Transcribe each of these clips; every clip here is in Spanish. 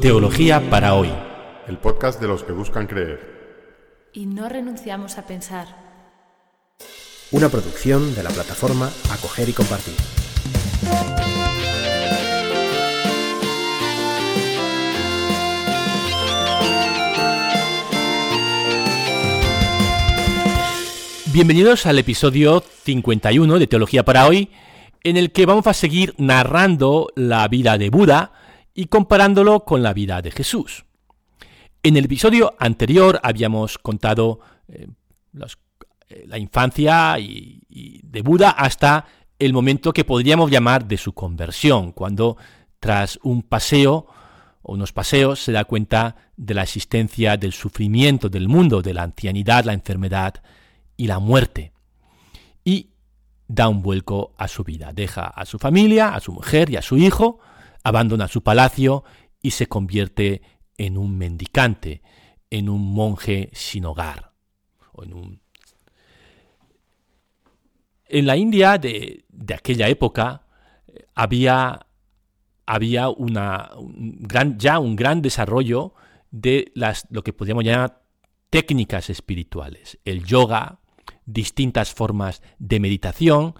Teología para hoy. El podcast de los que buscan creer. Y no renunciamos a pensar. Una producción de la plataforma Acoger y Compartir. Bienvenidos al episodio 51 de Teología para hoy, en el que vamos a seguir narrando la vida de Buda y comparándolo con la vida de Jesús. En el episodio anterior habíamos contado eh, eh, la infancia y, de Buda hasta el momento que podríamos llamar de su conversión, cuando tras un paseo o unos paseos se da cuenta de la existencia del sufrimiento del mundo, de la ancianidad, la enfermedad y la muerte. Y da un vuelco a su vida. Deja a su familia, a su mujer y a su hijo, abandona su palacio y se convierte en un mendicante, en un monje sin hogar. en, en la India de, aquella época eh, había, había una, gran, ya un gran desarrollo de las, lo que podríamos llamar técnicas espirituales. El yoga, distintas formas de meditación,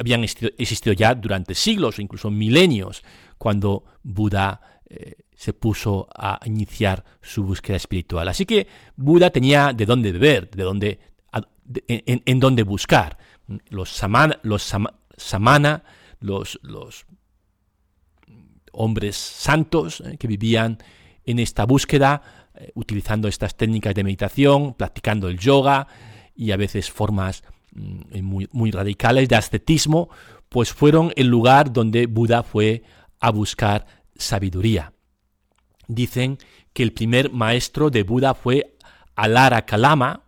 habían existido ya durante siglos o incluso milenios cuando Buda eh, se puso a iniciar su búsqueda espiritual. Así que Buda tenía de dónde beber, de dónde, en, dónde buscar. Los, samana, los hombres santos eh, que vivían en esta búsqueda, eh, utilizando estas técnicas de meditación, practicando el yoga, y a veces formas mm, muy, muy radicales de ascetismo, pues fueron el lugar donde Buda fue a buscar sabiduría. Dicen que el primer maestro de Buda fue Alara Kalama,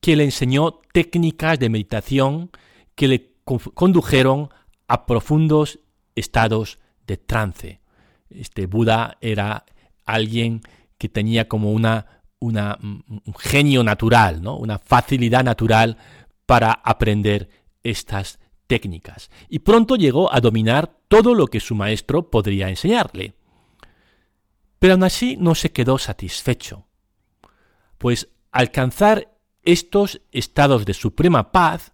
que le enseñó técnicas de meditación que le condujeron a profundos estados de trance. Este Buda era alguien que tenía como una un genio natural, ¿no? una facilidad natural para aprender estas técnicas. Y pronto llegó a dominar todo lo que su maestro podría enseñarle. Pero aún así no se quedó satisfecho, pues alcanzar estos estados de suprema paz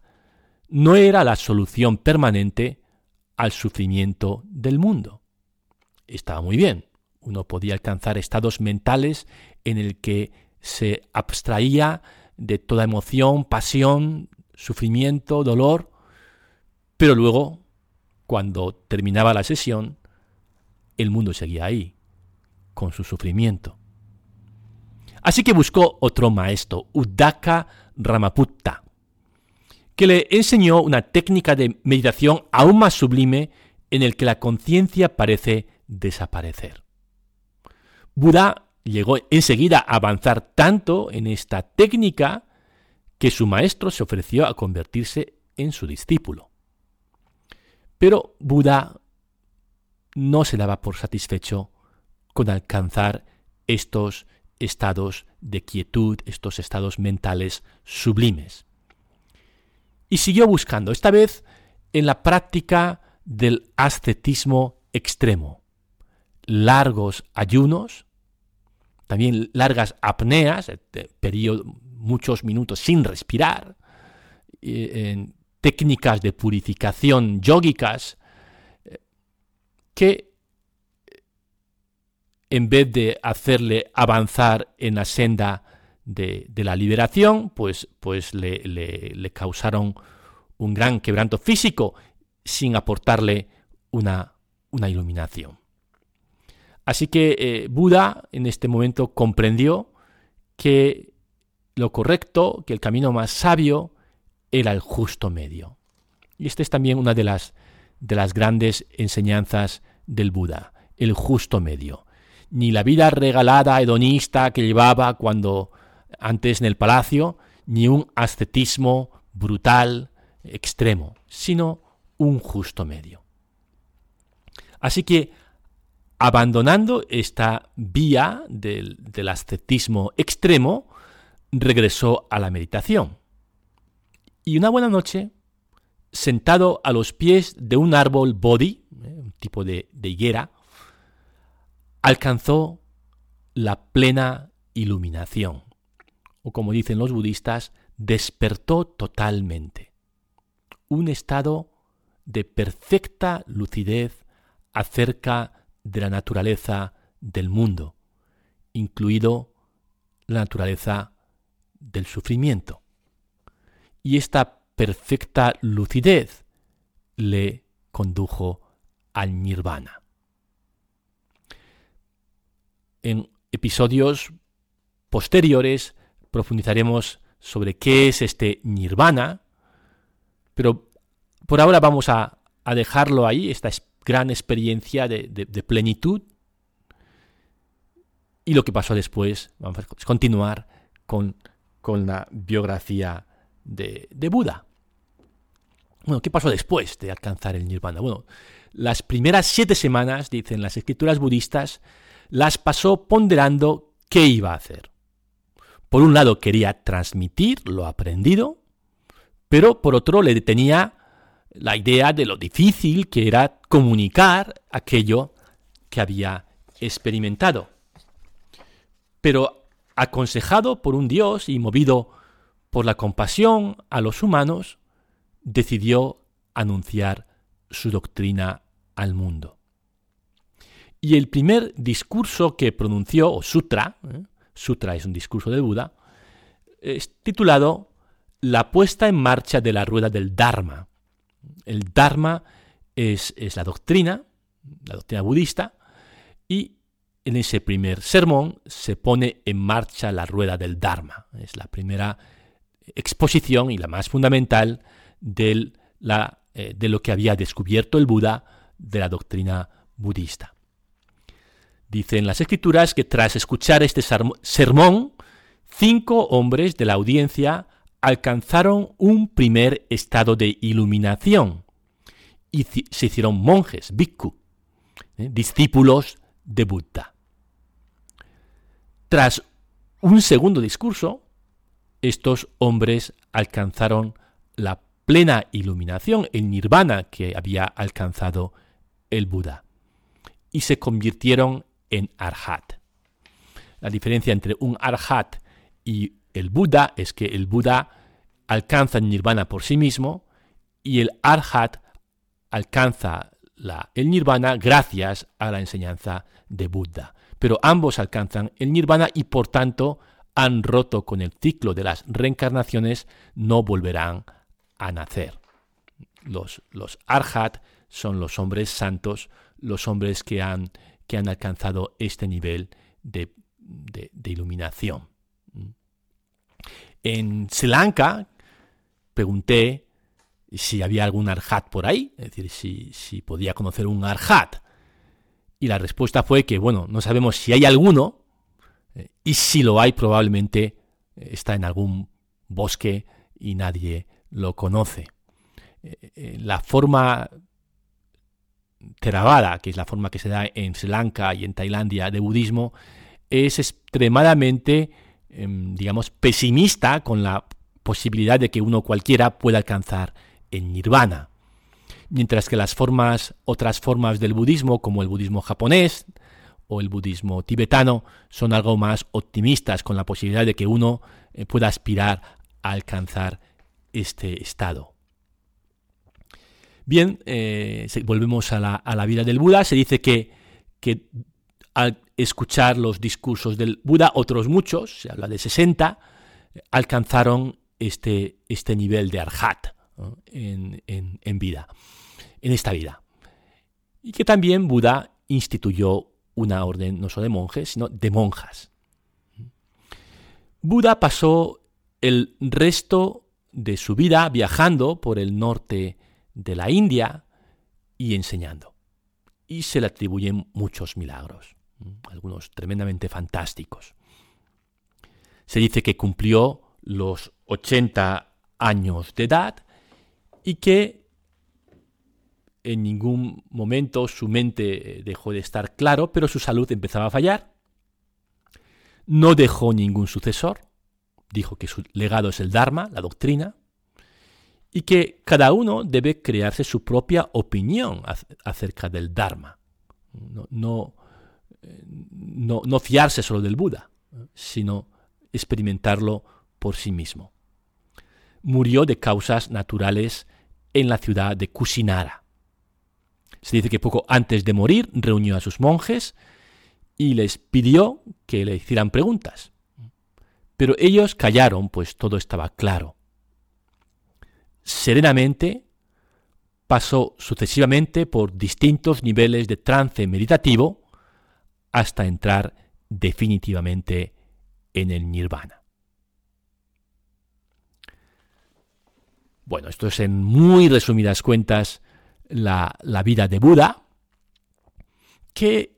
no era la solución permanente al sufrimiento del mundo. Estaba muy bien, uno podía alcanzar estados mentales en el que se abstraía de toda emoción, pasión, sufrimiento, dolor, pero luego, cuando terminaba la sesión, el mundo seguía ahí, con su sufrimiento. Así que buscó otro maestro, Udaka Ramaputta, que le enseñó una técnica de meditación aún más sublime en el que la conciencia parece desaparecer. Buda llegó enseguida a avanzar tanto en esta técnica que su maestro se ofreció a convertirse en su discípulo. Pero Buda no se daba por satisfecho con alcanzar estos estados de quietud, estos estados mentales sublimes. Y siguió buscando, esta vez en la práctica del ascetismo extremo, largos ayunos, también largas apneas, este, periodo, muchos minutos sin respirar, en técnicas de purificación yógicas, eh, que en vez de hacerle avanzar en la senda de, la liberación, pues, pues le, le, causaron un gran quebranto físico sin aportarle una, una iluminación. Así que eh, Buda en este momento comprendió que lo correcto, que el camino más sabio era el justo medio. Y esta es también una de las, de las grandes enseñanzas del Buda, el justo medio. Ni la vida regalada hedonista que llevaba cuando antes en el palacio, ni un ascetismo brutal, extremo, sino un justo medio. Así que abandonando esta vía del, ascetismo extremo, regresó a la meditación. Y una buena noche, sentado a los pies de un árbol bodhi, eh, un tipo de, higuera, alcanzó la plena iluminación, o como dicen los budistas, despertó totalmente. Un estado de perfecta lucidez acerca de la naturaleza del mundo, incluido la naturaleza del sufrimiento. Y esta perfecta lucidez le condujo al nirvana. En episodios posteriores profundizaremos sobre qué es este nirvana, pero por ahora vamos a, dejarlo ahí, esta gran experiencia de, plenitud. Y lo que pasó después, vamos a continuar con, la biografía de, Buda. Bueno, ¿qué pasó después de alcanzar el nirvana? Bueno, las primeras siete semanas, dicen las escrituras budistas, las pasó ponderando qué iba a hacer. Por un lado quería transmitir lo aprendido, pero por otro le detenía la idea de lo difícil que era comunicar aquello que había experimentado. Pero aconsejado por un Dios y movido por la compasión a los humanos, decidió anunciar su doctrina al mundo. Y el primer discurso que pronunció, o sutra, ¿eh? sutra es un discurso del Buda, es titulado La puesta en marcha de la rueda del Dharma. El Dharma es, la doctrina, la doctrina budista, y en ese primer sermón se pone en marcha la rueda del Dharma. Es la primera exposición y la más fundamental la, eh, de lo que había descubierto el Buda de la doctrina budista. Dicen las escrituras que tras escuchar este sermón, cinco hombres de la audiencia alcanzaron un primer estado de iluminación y se hicieron monjes, bhikkhu, ¿eh? discípulos de Buda. Tras un segundo discurso, estos hombres alcanzaron la plena iluminación, el nirvana que había alcanzado el Buda, y se convirtieron en arhat. La diferencia entre un arhat y el Buda es que el Buda alcanza el nirvana por sí mismo y el arhat alcanza el nirvana gracias a la enseñanza de Buda. Pero ambos alcanzan el nirvana y por tanto han roto con el ciclo de las reencarnaciones, no volverán a nacer. Los, los arhat son los hombres santos, los hombres que han, que han alcanzado este nivel de, de iluminación. En Sri Lanka pregunté si había algún arhat por ahí, es decir, si, si podía conocer un arhat. Y la respuesta fue que, bueno, no sabemos si hay alguno, y si lo hay probablemente eh, está en algún bosque y nadie lo conoce. Eh, la forma Theravada, que es la forma que se da en Sri Lanka y en Tailandia de budismo, es extremadamente Em, digamos, pesimista con la posibilidad de que uno cualquiera pueda alcanzar el nirvana. Mientras que las formas, otras formas del budismo, como el budismo japonés o el budismo tibetano, son algo más optimistas con la posibilidad de que uno eh, pueda aspirar a alcanzar este estado. Bien, eh, volvemos a la, vida del Buda. Se dice que, que al escuchar los discursos del Buda, otros muchos, se habla de 60, alcanzaron este, este nivel de arhat en, en, vida, en esta vida. Y que también Buda instituyó una orden no solo de monjes, sino de monjas. Buda pasó el resto de su vida viajando por el norte de la India y enseñando. Y se le atribuyen muchos milagros algunos tremendamente fantásticos. Se dice que cumplió los 80 años de edad y que en ningún momento su mente dejó de estar claro, pero su salud empezaba a fallar. No dejó ningún sucesor, dijo que su legado es el Dharma, la doctrina, y que cada uno debe crearse su propia opinión acerca del Dharma. No, no no, no fiarse solo del Buda, sino experimentarlo por sí mismo. Murió de causas naturales en la ciudad de Kusinara. Dice que poco antes de morir reunió a sus monjes y les pidió que le hicieran preguntas. Pero ellos callaron, pues todo estaba claro. Serenamente pasó sucesivamente por distintos niveles de trance meditativo hasta entrar definitivamente en el nirvana. Bueno, esto es en muy resumidas cuentas la, vida de Buda, qué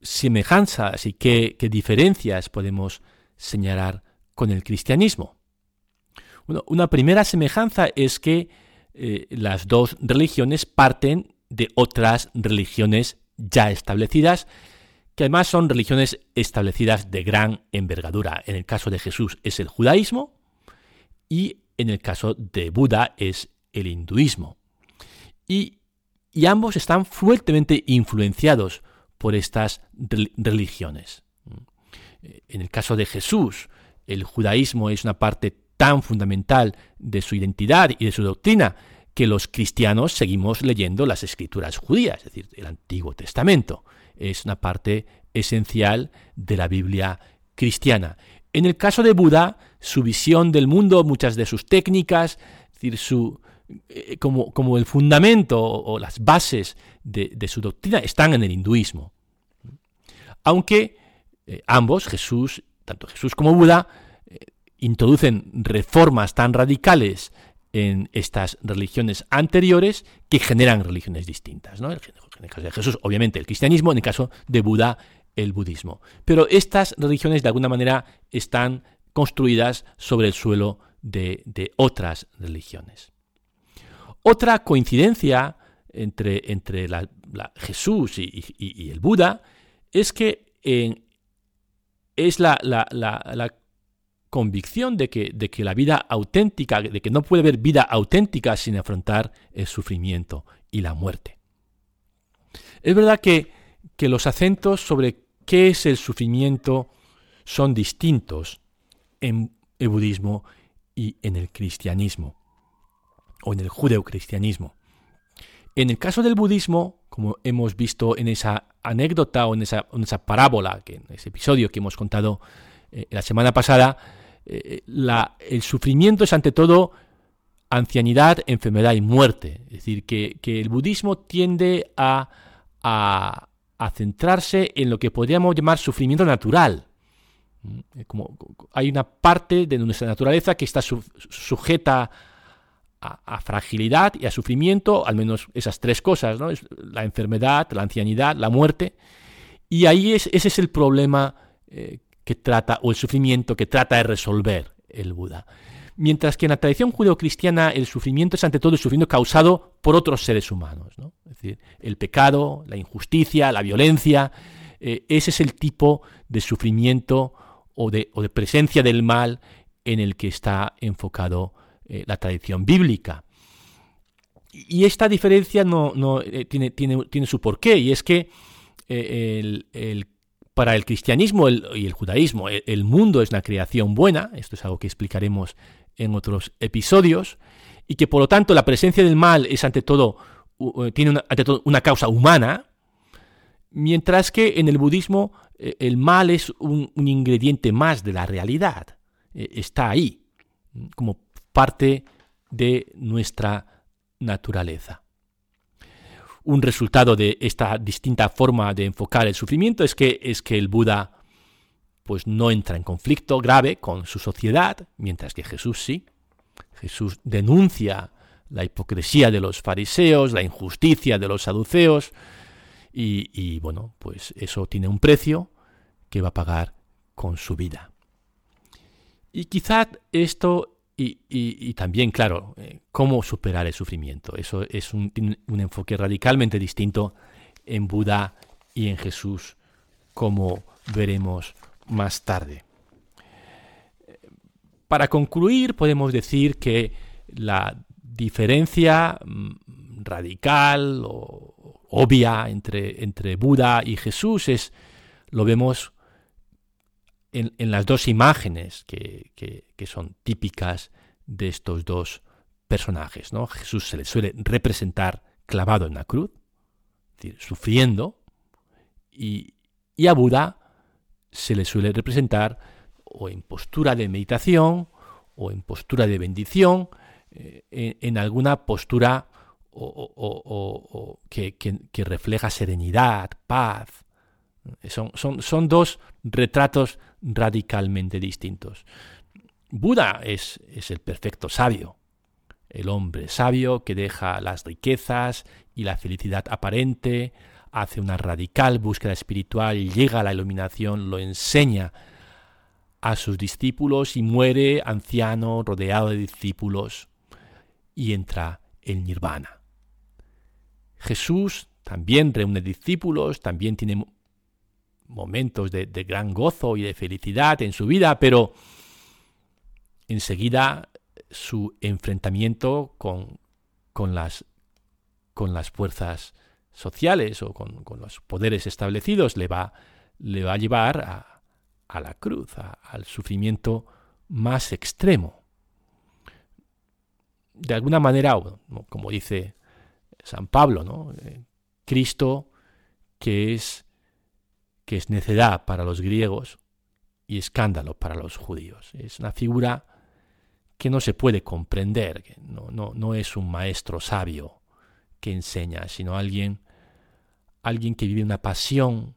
semejanzas y qué, diferencias podemos señalar con el cristianismo. una primera semejanza es que eh, las dos religiones parten de otras religiones ya establecidas, que además son religiones establecidas de gran envergadura. En el caso de Jesús es el judaísmo y en el caso de Buda es el hinduismo. Y, ambos están fuertemente influenciados por estas religiones. En el caso de Jesús, el judaísmo es una parte tan fundamental de su identidad y de su doctrina que los cristianos seguimos leyendo las escrituras judías, es decir, el Antiguo Testamento. Es una parte esencial de la Biblia cristiana. En el caso de Buda, su visión del mundo, muchas de sus técnicas, es decir, su, eh, como, el fundamento o, las bases de, su doctrina están en el hinduismo. Aunque eh, ambos, Jesús, tanto Jesús como Buda, eh, introducen reformas tan radicales en estas religiones anteriores que generan religiones distintas. En el caso de Jesús, obviamente, el cristianismo, en el caso de Buda, el budismo. Pero estas religiones, de alguna manera, están construidas sobre el suelo de otras religiones. Otra coincidencia entre, entre la, Jesús y, el Buda es que es la, la, convicción de que, de que la vida auténtica, de que no puede haber vida auténtica sin afrontar el sufrimiento y la muerte. Es verdad que, que los acentos sobre qué es el sufrimiento son distintos en el budismo y en el cristianismo o en el judeocristianismo. En el caso del budismo, como hemos visto en esa anécdota o en esa, parábola, que, en ese episodio que hemos contado eh, la semana pasada, eh, el sufrimiento es ante todo ancianidad, enfermedad y muerte. Es decir, que, el budismo tiende a, centrarse en lo que podríamos llamar sufrimiento natural. Mm, como, hay una parte de nuestra naturaleza que está sujeta a, fragilidad y a sufrimiento, al menos esas tres cosas, ¿no? la enfermedad, la ancianidad, la muerte. Y ahí es, ese es el problema eh, que trata, o el sufrimiento que trata de resolver el Buda. Mientras que en la tradición judeocristiana el sufrimiento es ante todo el sufrimiento causado por otros seres humanos. ¿no? Es decir, el pecado, la injusticia, la violencia, eh, ese es el tipo de sufrimiento o de, o de presencia del mal en el que está enfocado eh, la tradición bíblica. Y esta diferencia no, eh, tiene, tiene, tiene, su porqué, y es que eh, para el cristianismo y el judaísmo el, mundo es una creación buena, esto es algo que explicaremos en otros episodios, y que por lo tanto la presencia del mal es ante todo, tiene una, ante todo una causa humana, mientras que en el budismo el mal es un, un ingrediente más de la realidad, está ahí, como parte de nuestra naturaleza. Un resultado de esta distinta forma de enfocar el sufrimiento es que, es que el Buda pues no entra en conflicto grave con su sociedad, mientras que Jesús sí. Jesús denuncia la hipocresía de los fariseos, la injusticia de los saduceos, y, bueno, pues eso tiene un precio que va a pagar con su vida. Y quizá esto y, también, claro, eh, cómo superar el sufrimiento. Eso es un, un, enfoque radicalmente distinto en Buda y en Jesús, como veremos más tarde. Para concluir, podemos decir que la diferencia mm, radical o, obvia entre, entre Buda y Jesús es, lo vemos en, las dos imágenes que, que, son típicas de estos dos personajes. ¿no? Jesús se le suele representar clavado en la cruz, es decir, sufriendo, y, y a Buda se le suele representar o en postura de meditación o en postura de bendición, eh, en, alguna postura o, que, refleja serenidad, paz. Son, son, son, dos retratos radicalmente distintos. Buda es, es el perfecto sabio, el hombre sabio que deja las riquezas y la felicidad aparente, hace una radical búsqueda espiritual, llega a la iluminación, lo enseña a sus discípulos y muere anciano rodeado de discípulos y entra en nirvana. Jesús también reúne discípulos, también tiene momentos de, gran gozo y de felicidad en su vida, pero enseguida su enfrentamiento con, con, las, con las fuerzas sociales o con, los poderes establecidos le va, le va a llevar a, a la cruz, al sufrimiento más extremo. De alguna manera, como dice San Pablo, ¿no? Eh, Cristo que es, que es necedad para los griegos y escándalo para los judíos. Es una figura que no se puede comprender, que no, no, no es un maestro sabio que enseña, sino alguien, alguien que vive una pasión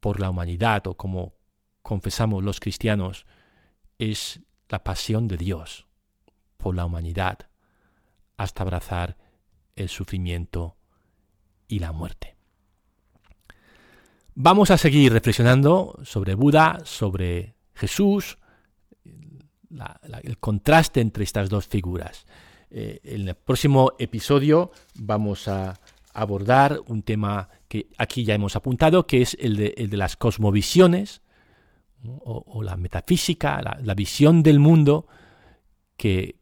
por la humanidad o como confesamos los cristianos, es la pasión de Dios por la humanidad hasta abrazar el sufrimiento y la muerte. Vamos a seguir reflexionando sobre Buda, sobre Jesús, el contraste entre estas dos figuras. Eh, en el próximo episodio vamos a abordar un tema que aquí ya hemos apuntado, que es el de, las cosmovisiones, o, la metafísica, la, visión del mundo que,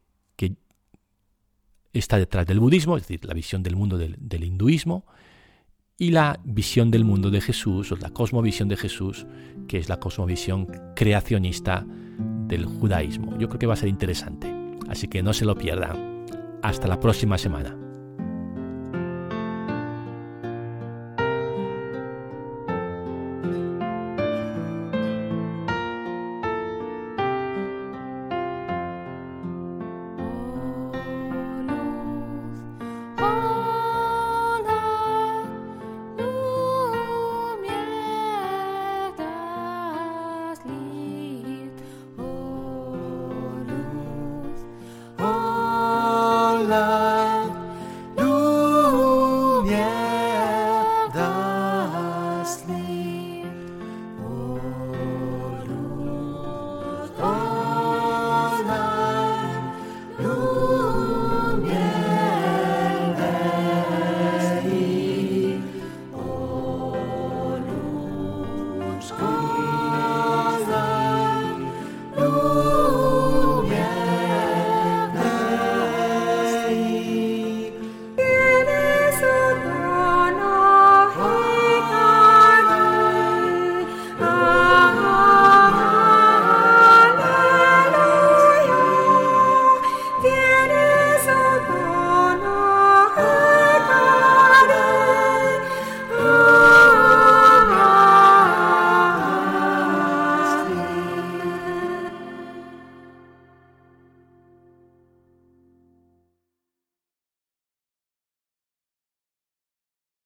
está detrás del budismo, es decir, la visión del mundo del, hinduismo, y la visión del mundo de Jesús, o la cosmovisión de Jesús, que es la cosmovisión creacionista del judaísmo. Yo creo que va a ser interesante, así que no se lo pierdan. Hasta la próxima semana.